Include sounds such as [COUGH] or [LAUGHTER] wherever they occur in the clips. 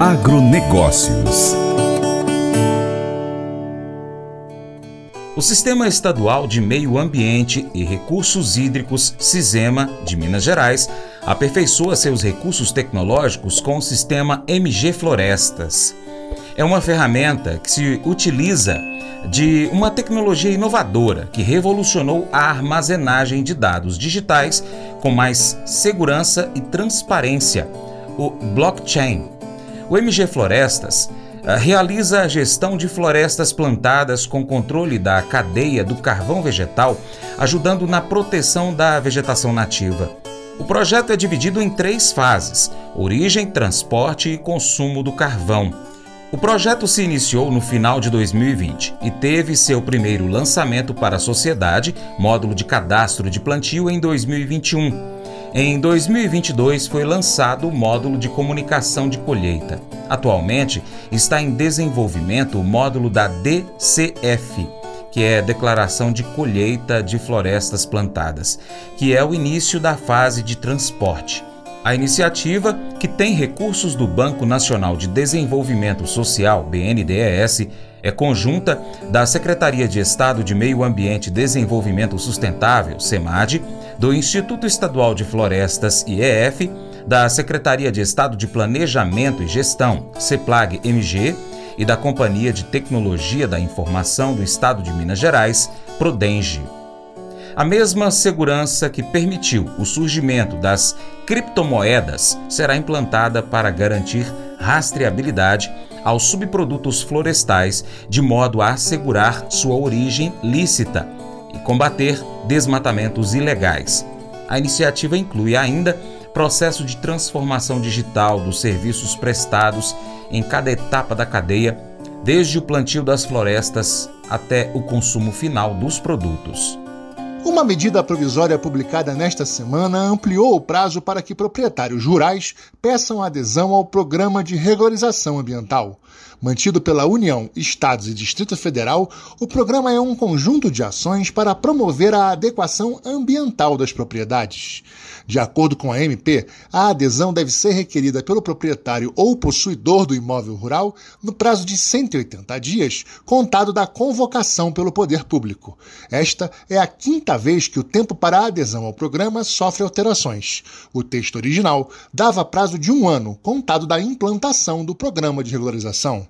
Agronegócios. O Sistema Estadual de Meio Ambiente e Recursos Hídricos, SISEMA, de Minas Gerais, aperfeiçoa seus recursos tecnológicos com o sistema MG Florestas. É uma ferramenta que se utiliza de uma tecnologia inovadora que revolucionou a armazenagem de dados digitais com mais segurança e transparência, o blockchain. O MG Florestas uh, realiza a gestão de florestas plantadas com controle da cadeia do carvão vegetal, ajudando na proteção da vegetação nativa. O projeto é dividido em três fases: origem, transporte e consumo do carvão. O projeto se iniciou no final de 2020 e teve seu primeiro lançamento para a sociedade, módulo de cadastro de plantio, em 2021. Em 2022 foi lançado o módulo de comunicação de colheita. Atualmente está em desenvolvimento o módulo da DCF, que é Declaração de Colheita de Florestas Plantadas, que é o início da fase de transporte. A iniciativa, que tem recursos do Banco Nacional de Desenvolvimento Social, BNDES, é conjunta da Secretaria de Estado de Meio Ambiente e Desenvolvimento Sustentável, SEMAD, do Instituto Estadual de Florestas, IEF, da Secretaria de Estado de Planejamento e Gestão, CEPLAG-MG, e da Companhia de Tecnologia da Informação do Estado de Minas Gerais, Prodenge. A mesma segurança que permitiu o surgimento das criptomoedas será implantada para garantir rastreabilidade aos subprodutos florestais, de modo a assegurar sua origem lícita e combater desmatamentos ilegais. A iniciativa inclui ainda processo de transformação digital dos serviços prestados em cada etapa da cadeia, desde o plantio das florestas até o consumo final dos produtos. Uma medida provisória publicada nesta semana ampliou o prazo para que proprietários rurais peçam adesão ao Programa de Regularização Ambiental. Mantido pela União, Estados e Distrito Federal, o programa é um conjunto de ações para promover a adequação ambiental das propriedades. De acordo com a MP, a adesão deve ser requerida pelo proprietário ou possuidor do imóvel rural no prazo de 180 dias, contado da convocação pelo poder público. Esta é a quinta vez que o tempo para a adesão ao programa sofre alterações. O texto original dava prazo de um ano, contado da implantação do programa de regularização.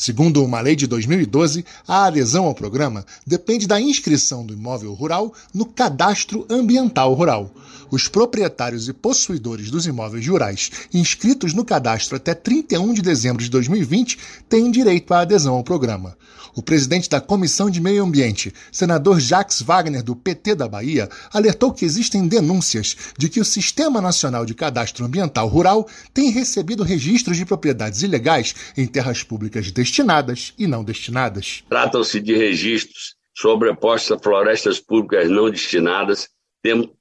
Segundo uma lei de 2012, a adesão ao programa depende da inscrição do imóvel rural no Cadastro Ambiental Rural. Os proprietários e possuidores dos imóveis rurais inscritos no cadastro até 31 de dezembro de 2020 têm direito à adesão ao programa. O presidente da Comissão de Meio Ambiente, senador Jacques Wagner, do PT da Bahia, alertou que existem denúncias de que o Sistema Nacional de Cadastro Ambiental Rural tem recebido registros de propriedades ilegais em terras públicas destinadas e não destinadas. Tratam-se de registros sobrepostos a florestas públicas não destinadas,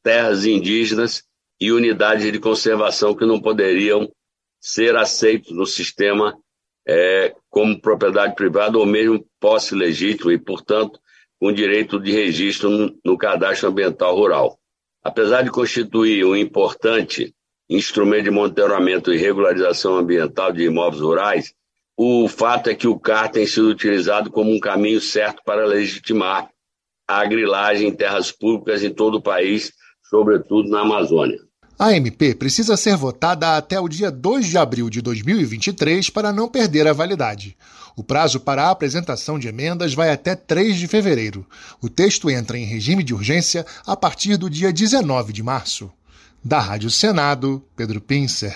terras indígenas e unidades de conservação que não poderiam ser aceitos no sistema é, como propriedade privada ou mesmo posse legítima e, portanto, com direito de registro no cadastro ambiental rural. Apesar de constituir um importante instrumento de monitoramento e regularização ambiental de imóveis rurais, o fato é que o CAR tem sido utilizado como um caminho certo para legitimar a grilagem em terras públicas em todo o país, sobretudo na Amazônia. A MP precisa ser votada até o dia 2 de abril de 2023 para não perder a validade. O prazo para a apresentação de emendas vai até 3 de fevereiro. O texto entra em regime de urgência a partir do dia 19 de março. Da Rádio Senado, Pedro Pincer.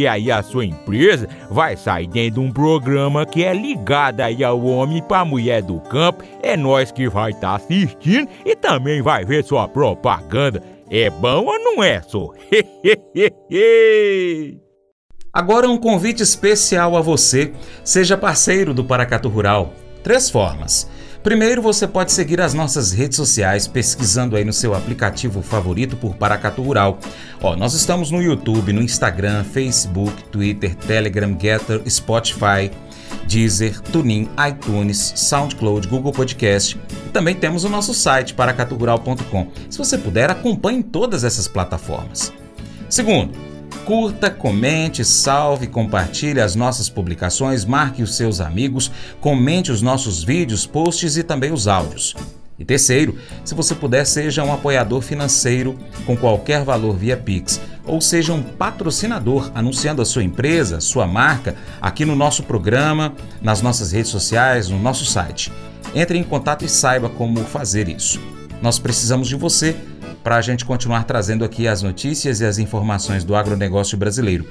aí a sua empresa vai sair dentro de um programa que é ligado aí ao homem para mulher do campo. É nós que vai estar tá assistindo e também vai ver sua propaganda. É bom ou não é, só? [LAUGHS] Agora um convite especial a você. Seja parceiro do Paracatu Rural. Três formas. Primeiro, você pode seguir as nossas redes sociais pesquisando aí no seu aplicativo favorito por Paracatu Rural. Ó, nós estamos no YouTube, no Instagram, Facebook, Twitter, Telegram, Getter, Spotify, Deezer, TuneIn, iTunes, SoundCloud, Google Podcast e também temos o nosso site paracaturural.com. Se você puder, acompanhe todas essas plataformas. Segundo, Curta, comente, salve, compartilhe as nossas publicações, marque os seus amigos, comente os nossos vídeos, posts e também os áudios. E terceiro, se você puder, seja um apoiador financeiro com qualquer valor via Pix, ou seja um patrocinador anunciando a sua empresa, sua marca, aqui no nosso programa, nas nossas redes sociais, no nosso site. Entre em contato e saiba como fazer isso. Nós precisamos de você para a gente continuar trazendo aqui as notícias e as informações do agronegócio brasileiro.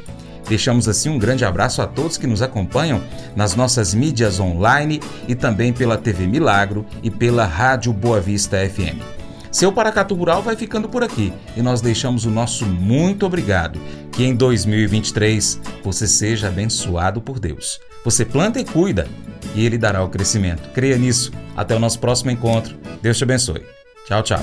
Deixamos assim um grande abraço a todos que nos acompanham nas nossas mídias online e também pela TV Milagro e pela Rádio Boa Vista FM. Seu Paracatu Rural vai ficando por aqui e nós deixamos o nosso muito obrigado. Que em 2023 você seja abençoado por Deus. Você planta e cuida e Ele dará o crescimento. Creia nisso. Até o nosso próximo encontro. Deus te abençoe. Tchau, tchau.